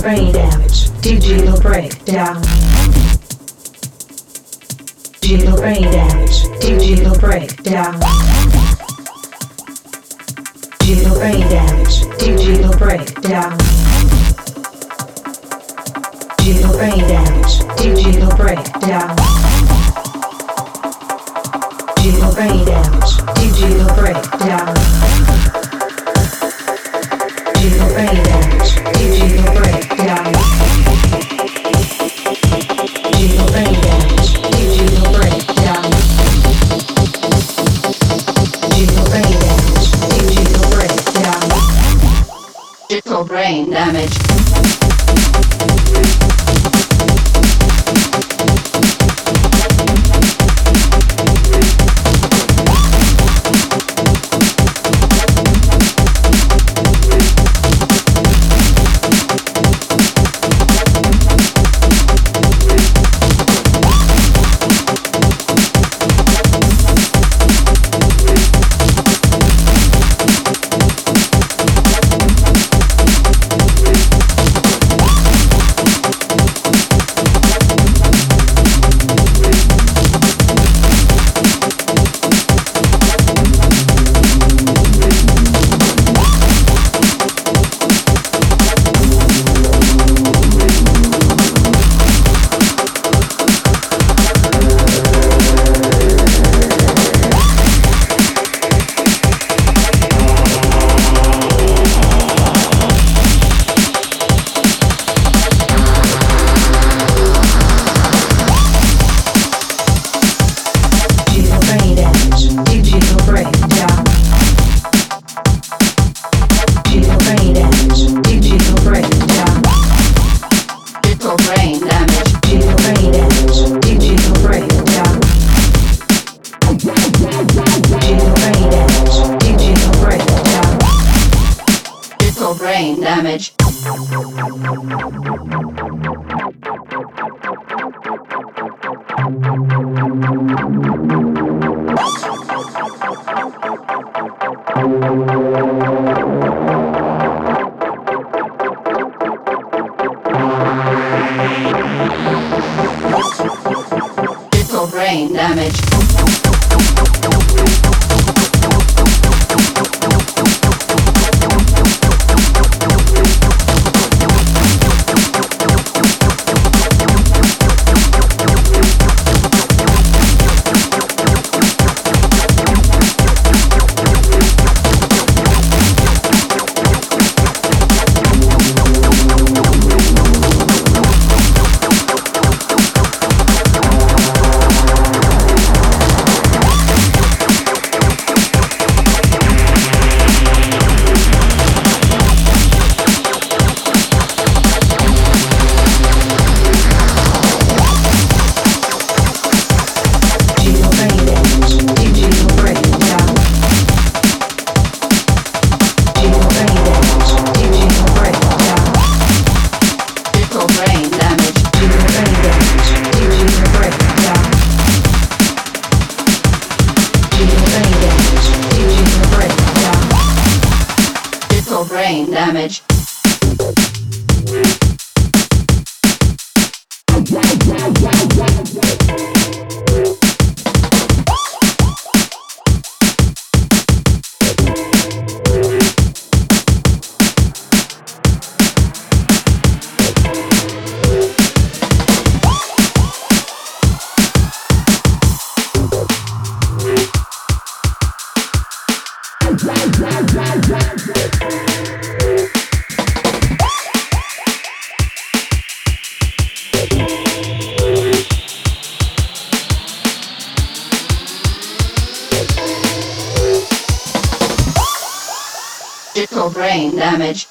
brain damage, digital breakdown. Digital brain damage, digital breakdown. Digital brain damage, digital breakdown. Digital brain damage, digital breakdown. damage. damage. Brain damage. damage. neurological brain damage.